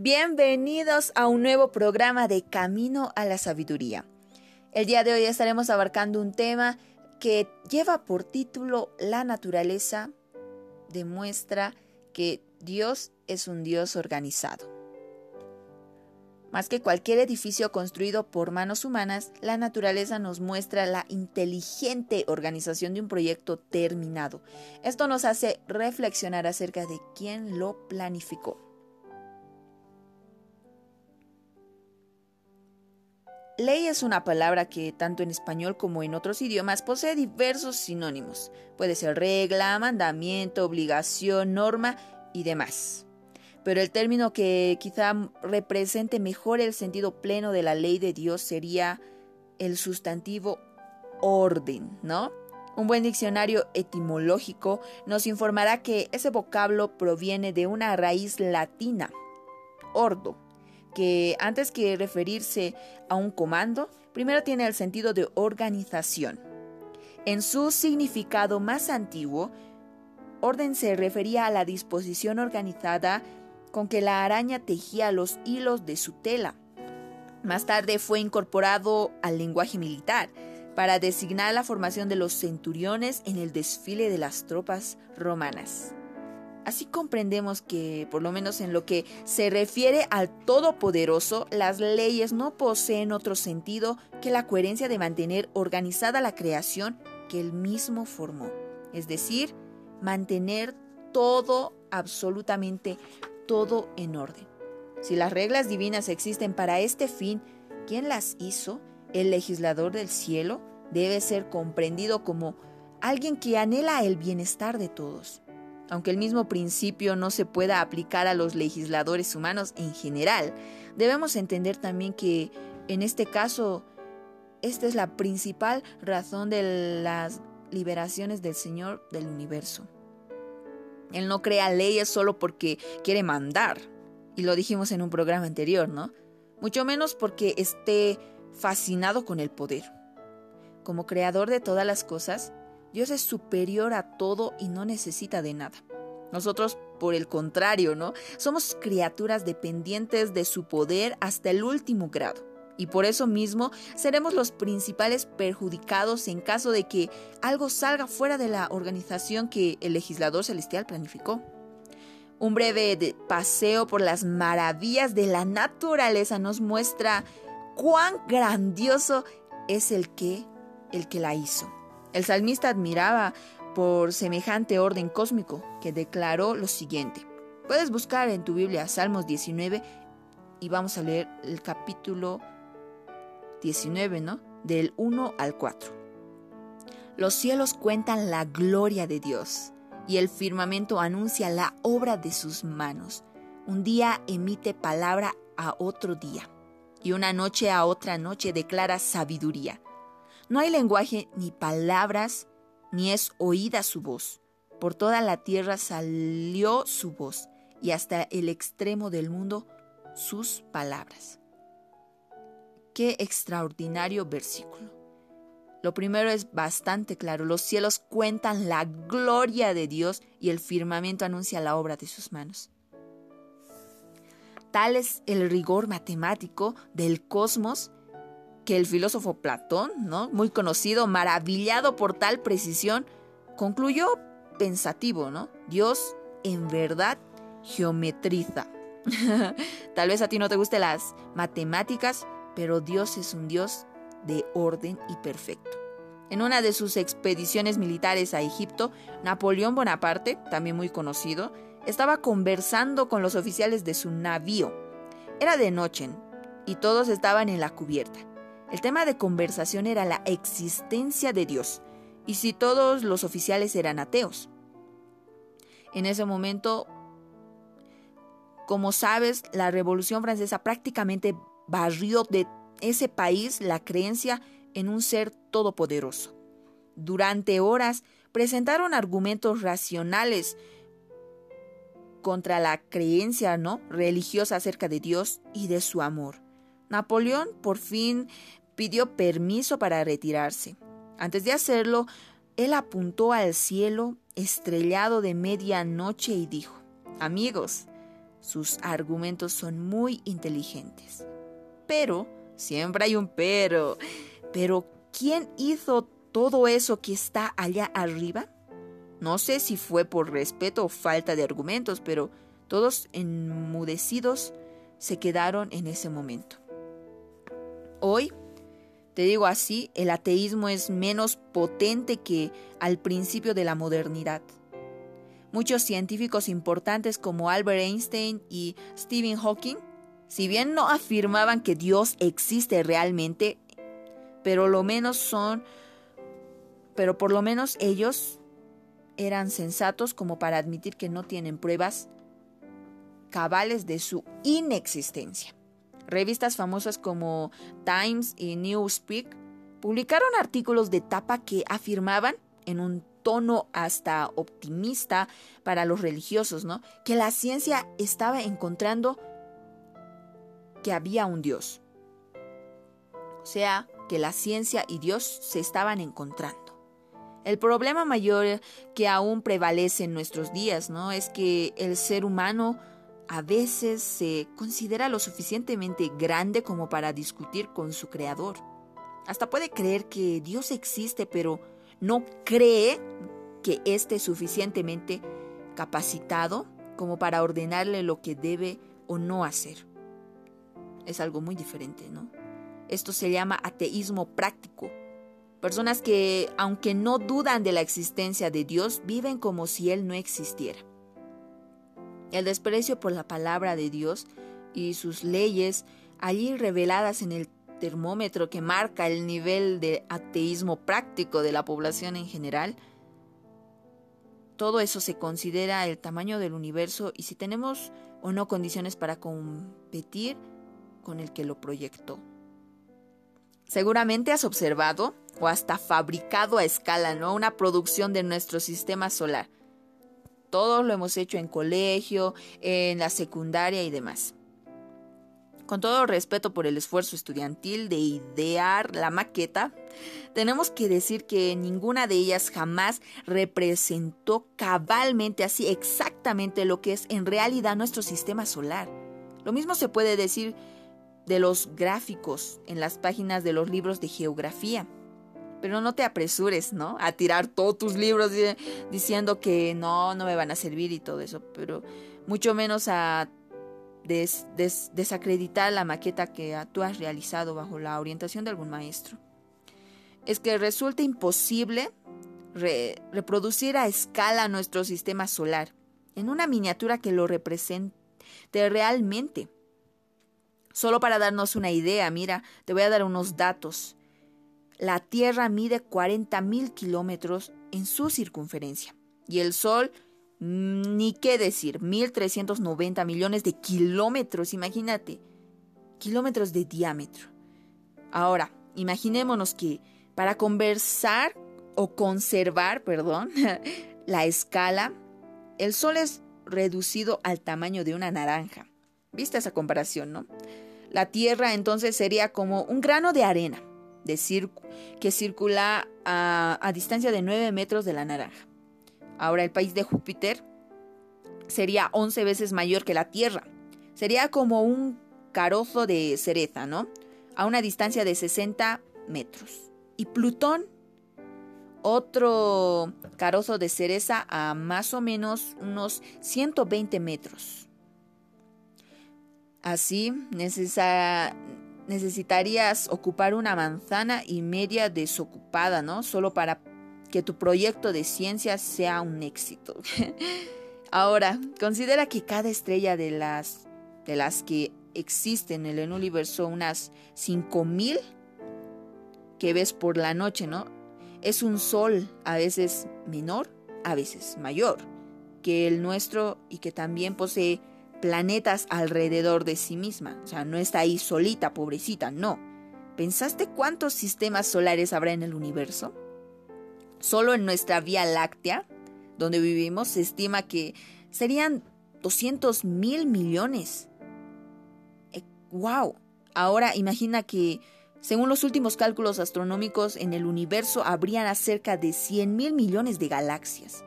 Bienvenidos a un nuevo programa de Camino a la Sabiduría. El día de hoy estaremos abarcando un tema que lleva por título La naturaleza demuestra que Dios es un Dios organizado. Más que cualquier edificio construido por manos humanas, la naturaleza nos muestra la inteligente organización de un proyecto terminado. Esto nos hace reflexionar acerca de quién lo planificó. Ley es una palabra que tanto en español como en otros idiomas posee diversos sinónimos. Puede ser regla, mandamiento, obligación, norma y demás. Pero el término que quizá represente mejor el sentido pleno de la ley de Dios sería el sustantivo orden, ¿no? Un buen diccionario etimológico nos informará que ese vocablo proviene de una raíz latina, ordo, que antes que referirse a un comando, primero tiene el sentido de organización. En su significado más antiguo, orden se refería a la disposición organizada con que la araña tejía los hilos de su tela. Más tarde fue incorporado al lenguaje militar para designar la formación de los centuriones en el desfile de las tropas romanas. Así comprendemos que, por lo menos en lo que se refiere al Todopoderoso, las leyes no poseen otro sentido que la coherencia de mantener organizada la creación que él mismo formó. Es decir, mantener todo, absolutamente todo en orden. Si las reglas divinas existen para este fin, ¿quién las hizo? El legislador del cielo debe ser comprendido como alguien que anhela el bienestar de todos. Aunque el mismo principio no se pueda aplicar a los legisladores humanos en general, debemos entender también que en este caso esta es la principal razón de las liberaciones del Señor del universo. Él no crea leyes solo porque quiere mandar, y lo dijimos en un programa anterior, ¿no? Mucho menos porque esté fascinado con el poder. Como creador de todas las cosas, Dios es superior a todo y no necesita de nada. Nosotros, por el contrario, ¿no? Somos criaturas dependientes de su poder hasta el último grado. Y por eso mismo seremos los principales perjudicados en caso de que algo salga fuera de la organización que el legislador celestial planificó. Un breve paseo por las maravillas de la naturaleza nos muestra cuán grandioso es el que el que la hizo. El salmista admiraba por semejante orden cósmico que declaró lo siguiente. Puedes buscar en tu Biblia Salmos 19 y vamos a leer el capítulo 19, ¿no? Del 1 al 4. Los cielos cuentan la gloria de Dios y el firmamento anuncia la obra de sus manos. Un día emite palabra a otro día y una noche a otra noche declara sabiduría. No hay lenguaje ni palabras, ni es oída su voz. Por toda la tierra salió su voz, y hasta el extremo del mundo sus palabras. Qué extraordinario versículo. Lo primero es bastante claro. Los cielos cuentan la gloria de Dios y el firmamento anuncia la obra de sus manos. Tal es el rigor matemático del cosmos que el filósofo Platón, ¿no? muy conocido, maravillado por tal precisión, concluyó pensativo, ¿no? Dios en verdad geometriza. Tal vez a ti no te gusten las matemáticas, pero Dios es un Dios de orden y perfecto. En una de sus expediciones militares a Egipto, Napoleón Bonaparte, también muy conocido, estaba conversando con los oficiales de su navío. Era de noche y todos estaban en la cubierta. El tema de conversación era la existencia de Dios y si todos los oficiales eran ateos. En ese momento, como sabes, la Revolución Francesa prácticamente barrió de ese país la creencia en un ser todopoderoso. Durante horas presentaron argumentos racionales contra la creencia no religiosa acerca de Dios y de su amor. Napoleón por fin pidió permiso para retirarse. Antes de hacerlo, él apuntó al cielo estrellado de medianoche y dijo, Amigos, sus argumentos son muy inteligentes. Pero, siempre hay un pero. Pero, ¿quién hizo todo eso que está allá arriba? No sé si fue por respeto o falta de argumentos, pero todos enmudecidos se quedaron en ese momento. Hoy, te digo así, el ateísmo es menos potente que al principio de la modernidad. Muchos científicos importantes como Albert Einstein y Stephen Hawking, si bien no afirmaban que Dios existe realmente, pero lo menos son pero por lo menos ellos eran sensatos como para admitir que no tienen pruebas cabales de su inexistencia. Revistas famosas como Times y Newspeak publicaron artículos de tapa que afirmaban en un tono hasta optimista para los religiosos, ¿no? Que la ciencia estaba encontrando que había un Dios. O sea, que la ciencia y Dios se estaban encontrando. El problema mayor que aún prevalece en nuestros días, ¿no? Es que el ser humano a veces se considera lo suficientemente grande como para discutir con su creador. Hasta puede creer que Dios existe, pero no cree que esté suficientemente capacitado como para ordenarle lo que debe o no hacer. Es algo muy diferente, ¿no? Esto se llama ateísmo práctico. Personas que, aunque no dudan de la existencia de Dios, viven como si Él no existiera. El desprecio por la palabra de Dios y sus leyes, allí reveladas en el termómetro que marca el nivel de ateísmo práctico de la población en general, todo eso se considera el tamaño del universo y si tenemos o no condiciones para competir con el que lo proyectó. Seguramente has observado o hasta fabricado a escala, ¿no? Una producción de nuestro sistema solar. Todos lo hemos hecho en colegio, en la secundaria y demás. Con todo respeto por el esfuerzo estudiantil de idear la maqueta, tenemos que decir que ninguna de ellas jamás representó cabalmente así exactamente lo que es en realidad nuestro sistema solar. Lo mismo se puede decir de los gráficos en las páginas de los libros de geografía. Pero no te apresures, ¿no? A tirar todos tus libros diciendo que no, no me van a servir y todo eso. Pero mucho menos a desacreditar la maqueta que tú has realizado bajo la orientación de algún maestro. Es que resulta imposible reproducir a escala nuestro sistema solar en una miniatura que lo represente realmente. Solo para darnos una idea, mira, te voy a dar unos datos. La Tierra mide 40 mil kilómetros en su circunferencia y el Sol Mm, ni qué decir, 1.390 millones de kilómetros, imagínate, kilómetros de diámetro. Ahora, imaginémonos que para conversar o conservar, perdón, la escala, el Sol es reducido al tamaño de una naranja. ¿Viste esa comparación, no? La Tierra entonces sería como un grano de arena que circula a, a distancia de 9 metros de la naranja. Ahora el país de Júpiter sería 11 veces mayor que la Tierra. Sería como un carozo de cereza, ¿no? A una distancia de 60 metros. Y Plutón, otro carozo de cereza a más o menos unos 120 metros. Así necesitarías ocupar una manzana y media desocupada, ¿no? Solo para que tu proyecto de ciencia sea un éxito. Ahora, considera que cada estrella de las, de las que existen en el universo, unas 5000 que ves por la noche, ¿no? Es un sol a veces menor, a veces mayor que el nuestro y que también posee planetas alrededor de sí misma. O sea, no está ahí solita, pobrecita, no. ¿Pensaste cuántos sistemas solares habrá en el universo? Solo en nuestra Vía Láctea, donde vivimos, se estima que serían 200 mil millones. ¡Wow! Eh, Ahora imagina que, según los últimos cálculos astronómicos, en el universo habrían cerca de 100 mil millones de galaxias.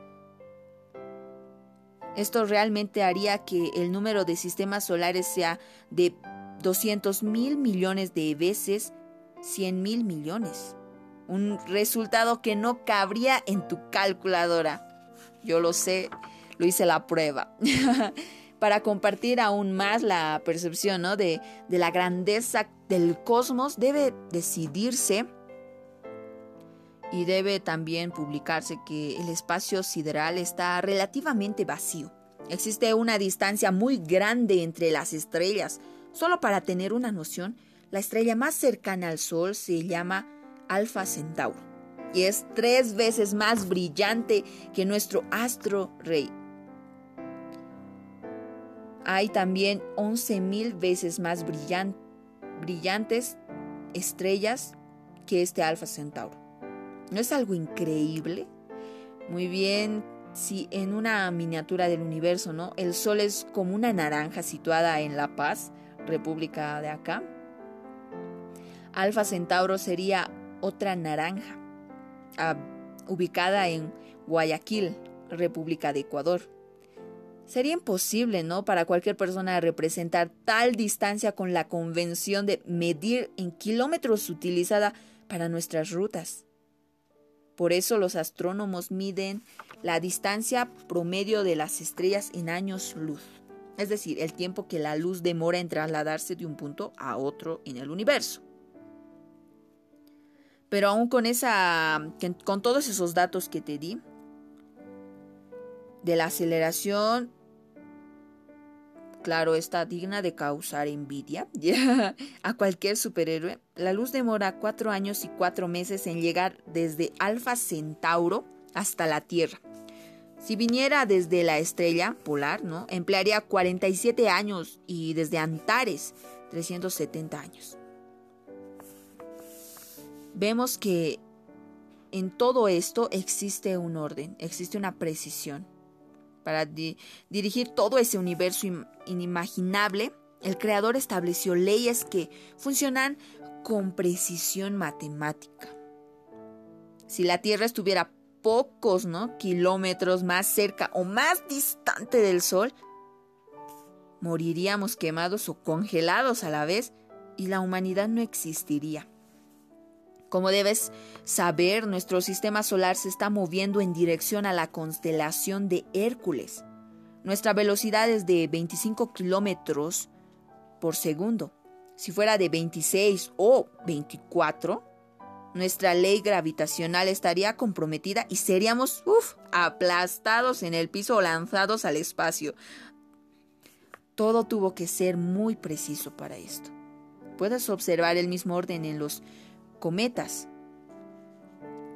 Esto realmente haría que el número de sistemas solares sea de 200 mil millones de veces 100 mil millones. Un resultado que no cabría en tu calculadora. Yo lo sé, lo hice la prueba. Para compartir aún más la percepción de, de la grandeza del cosmos, debe decidirse y debe también publicarse que el espacio sideral está relativamente vacío. Existe una distancia muy grande entre las estrellas. Solo para tener una noción, la estrella más cercana al Sol se llama Alfa Centauro y es tres veces más brillante que nuestro astro rey. Hay también 11.000 veces más brillantes estrellas que este Alfa Centauro. ¿No es algo increíble? Muy bien, si en una miniatura del universo, ¿no? El Sol es como una naranja situada en La Paz, República de acá. Alfa Centauro sería otra naranja, ah, ubicada en Guayaquil, República de Ecuador. Sería imposible, ¿no? Para cualquier persona representar tal distancia con la convención de medir en kilómetros utilizada para nuestras rutas. Por eso los astrónomos miden la distancia promedio de las estrellas en años luz, es decir, el tiempo que la luz demora en trasladarse de un punto a otro en el universo. Pero aún con esa con todos esos datos que te di de la aceleración claro, está digna de causar envidia a cualquier superhéroe. La luz demora cuatro años y cuatro meses en llegar desde Alfa Centauro hasta la Tierra. Si viniera desde la estrella polar, ¿no? Emplearía 47 años y desde Antares 370 años. Vemos que en todo esto existe un orden, existe una precisión. Para dirigir todo ese universo inimaginable, el creador estableció leyes que funcionan con precisión matemática. Si la Tierra estuviera pocos ¿no? kilómetros más cerca o más distante del Sol, moriríamos quemados o congelados a la vez y la humanidad no existiría. Como debes saber, nuestro sistema solar se está moviendo en dirección a la constelación de Hércules. Nuestra velocidad es de 25 kilómetros por segundo. Si fuera de 26 o 24, nuestra ley gravitacional estaría comprometida y seríamos aplastados en el piso o lanzados al espacio. Todo tuvo que ser muy preciso para esto. Puedes observar el mismo orden en los cometas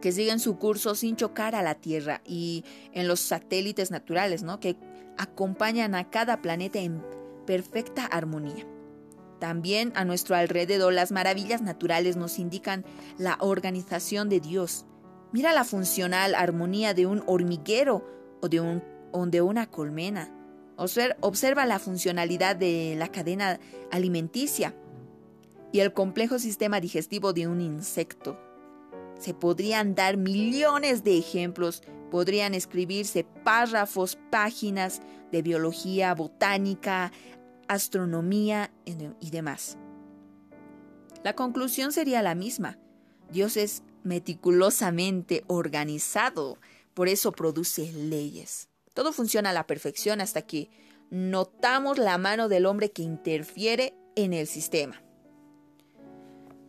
que siguen su curso sin chocar a la Tierra y en los satélites naturales, ¿no? Que acompañan a cada planeta en perfecta armonía. También a nuestro alrededor las maravillas naturales nos indican la organización de Dios. Mira la funcional armonía de un hormiguero o de, un, o de una colmena. Observa la funcionalidad de la cadena alimenticia y el complejo sistema digestivo de un insecto. Se podrían dar millones de ejemplos, podrían escribirse párrafos, páginas de biología, botánica, astronomía y demás. La conclusión sería la misma. Dios es meticulosamente organizado, por eso produce leyes. Todo funciona a la perfección hasta que notamos la mano del hombre que interfiere en el sistema.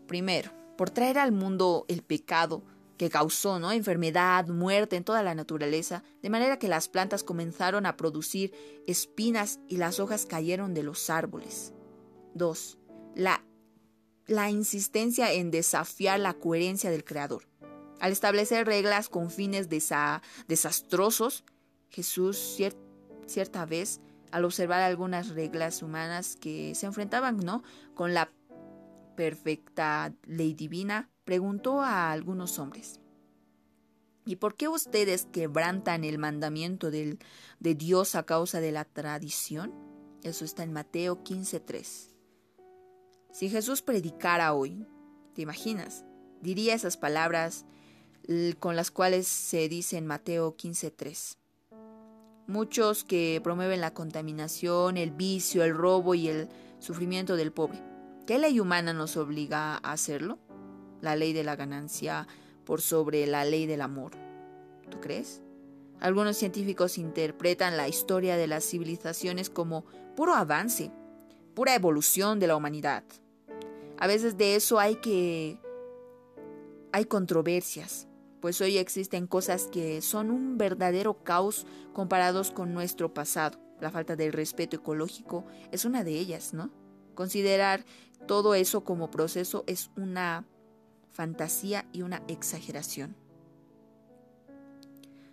Primero, por traer al mundo el pecado que causó ¿no? enfermedad, muerte en toda la naturaleza, de manera que las plantas comenzaron a producir espinas y las hojas cayeron de los árboles. 2. La, la insistencia en desafiar la coherencia del Creador. Al establecer reglas con fines desastrosos, Jesús cierta vez, al observar algunas reglas humanas que se enfrentaban ¿no? con la perfecta ley divina, preguntó a algunos hombres, ¿y por qué ustedes quebrantan el mandamiento del, de Dios a causa de la tradición? Eso está en Mateo 15.3. Si Jesús predicara hoy, ¿te imaginas? Diría esas palabras con las cuales se dice en Mateo 15.3. muchos que promueven la contaminación, el vicio, el robo y el sufrimiento del pobre. ¿Qué ley humana nos obliga a hacerlo? La ley de la ganancia por sobre la ley del amor. ¿Tú crees? Algunos científicos interpretan la historia de las civilizaciones como puro avance, pura evolución de la humanidad. A veces de eso hay que... hay controversias, pues hoy existen cosas que son un verdadero caos comparados con nuestro pasado. La falta de respeto ecológico es una de ellas, ¿no? Considerar todo eso como proceso es una fantasía y una exageración.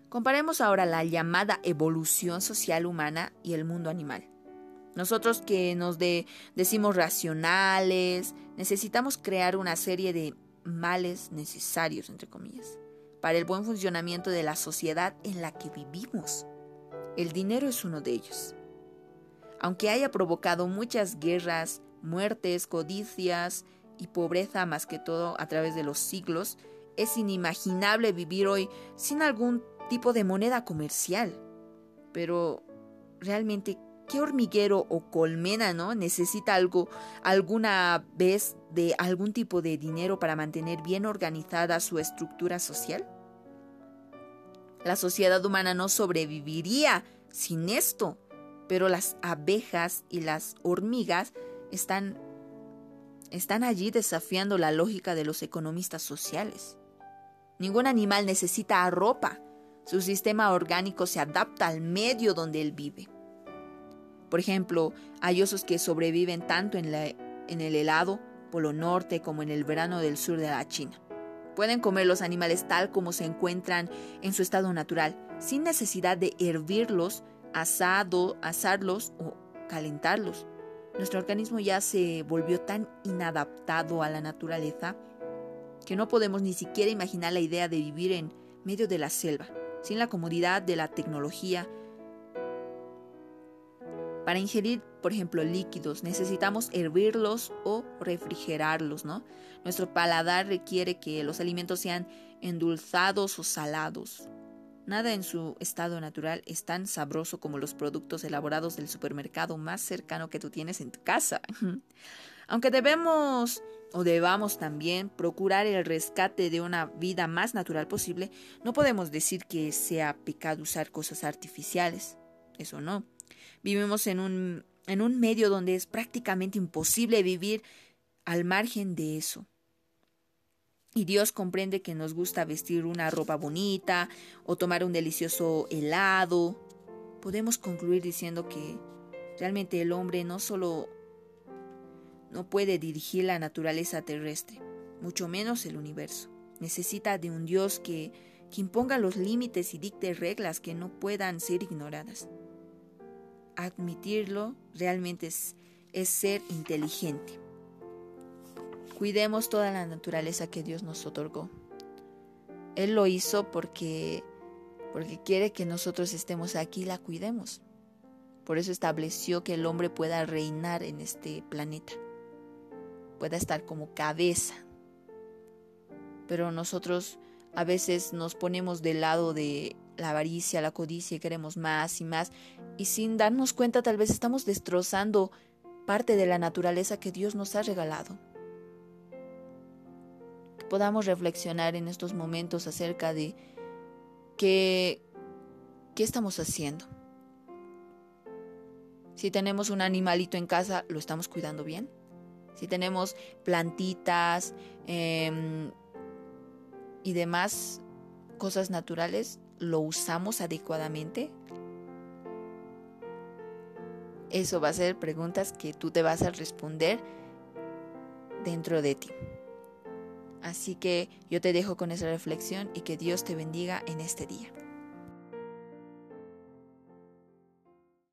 Comparemos ahora la llamada evolución social humana y el mundo animal. Nosotros que nos decimos racionales, necesitamos crear una serie de males necesarios, entre comillas, para el buen funcionamiento de la sociedad en la que vivimos. El dinero es uno de ellos. Aunque haya provocado muchas guerras, muertes, codicias y pobreza más que todo a través de los siglos, es inimaginable vivir hoy sin algún tipo de moneda comercial. Pero realmente, ¿qué hormiguero o colmena no necesita algo alguna vez de algún tipo de dinero para mantener bien organizada su estructura social? La sociedad humana no sobreviviría sin esto, pero las abejas y las hormigas están, están allí desafiando la lógica de los economistas sociales. Ningún animal necesita ropa. Su sistema orgánico se adapta al medio donde él vive. Por ejemplo, hay osos que sobreviven tanto en, en el helado, polo norte, como en el verano del sur de la China. Pueden comer los animales tal como se encuentran en su estado natural, sin necesidad de hervirlos, asado, asarlos o calentarlos. Nuestro organismo ya se volvió tan inadaptado a la naturaleza que no podemos ni siquiera imaginar la idea de vivir en medio de la selva, sin la comodidad de la tecnología. Para ingerir, por ejemplo, líquidos, necesitamos hervirlos o refrigerarlos, ¿no? Nuestro paladar requiere que los alimentos sean endulzados o salados. Nada en su estado natural es tan sabroso como los productos elaborados del supermercado más cercano que tú tienes en tu casa. Aunque debemos o debamos también procurar el rescate de una vida más natural posible, no podemos decir que sea pecado usar cosas artificiales. Eso no. Vivimos en un, en un medio donde es prácticamente imposible vivir al margen de eso. Y Dios comprende que nos gusta vestir una ropa bonita o tomar un delicioso helado. Podemos concluir diciendo que realmente el hombre no solo no puede dirigir la naturaleza terrestre, mucho menos el universo. Necesita de un Dios que, que imponga los límites y dicte reglas que no puedan ser ignoradas. Admitirlo realmente es, es ser inteligente. Cuidemos toda la naturaleza que Dios nos otorgó. Él lo hizo porque porque quiere que nosotros estemos aquí y la cuidemos. Por eso estableció que el hombre pueda reinar en este planeta, pueda estar como cabeza. Pero nosotros a veces nos ponemos del lado de la avaricia, la codicia y queremos más y más y sin darnos cuenta tal vez estamos destrozando parte de la naturaleza que Dios nos ha regalado podamos reflexionar en estos momentos acerca de qué, qué estamos haciendo. Si tenemos un animalito en casa, ¿lo estamos cuidando bien? Si tenemos plantitas em, y demás cosas naturales, ¿lo usamos adecuadamente? Eso va a ser preguntas que tú te vas a responder dentro de ti. Así que yo te dejo con esa reflexión y que Dios te bendiga en este día.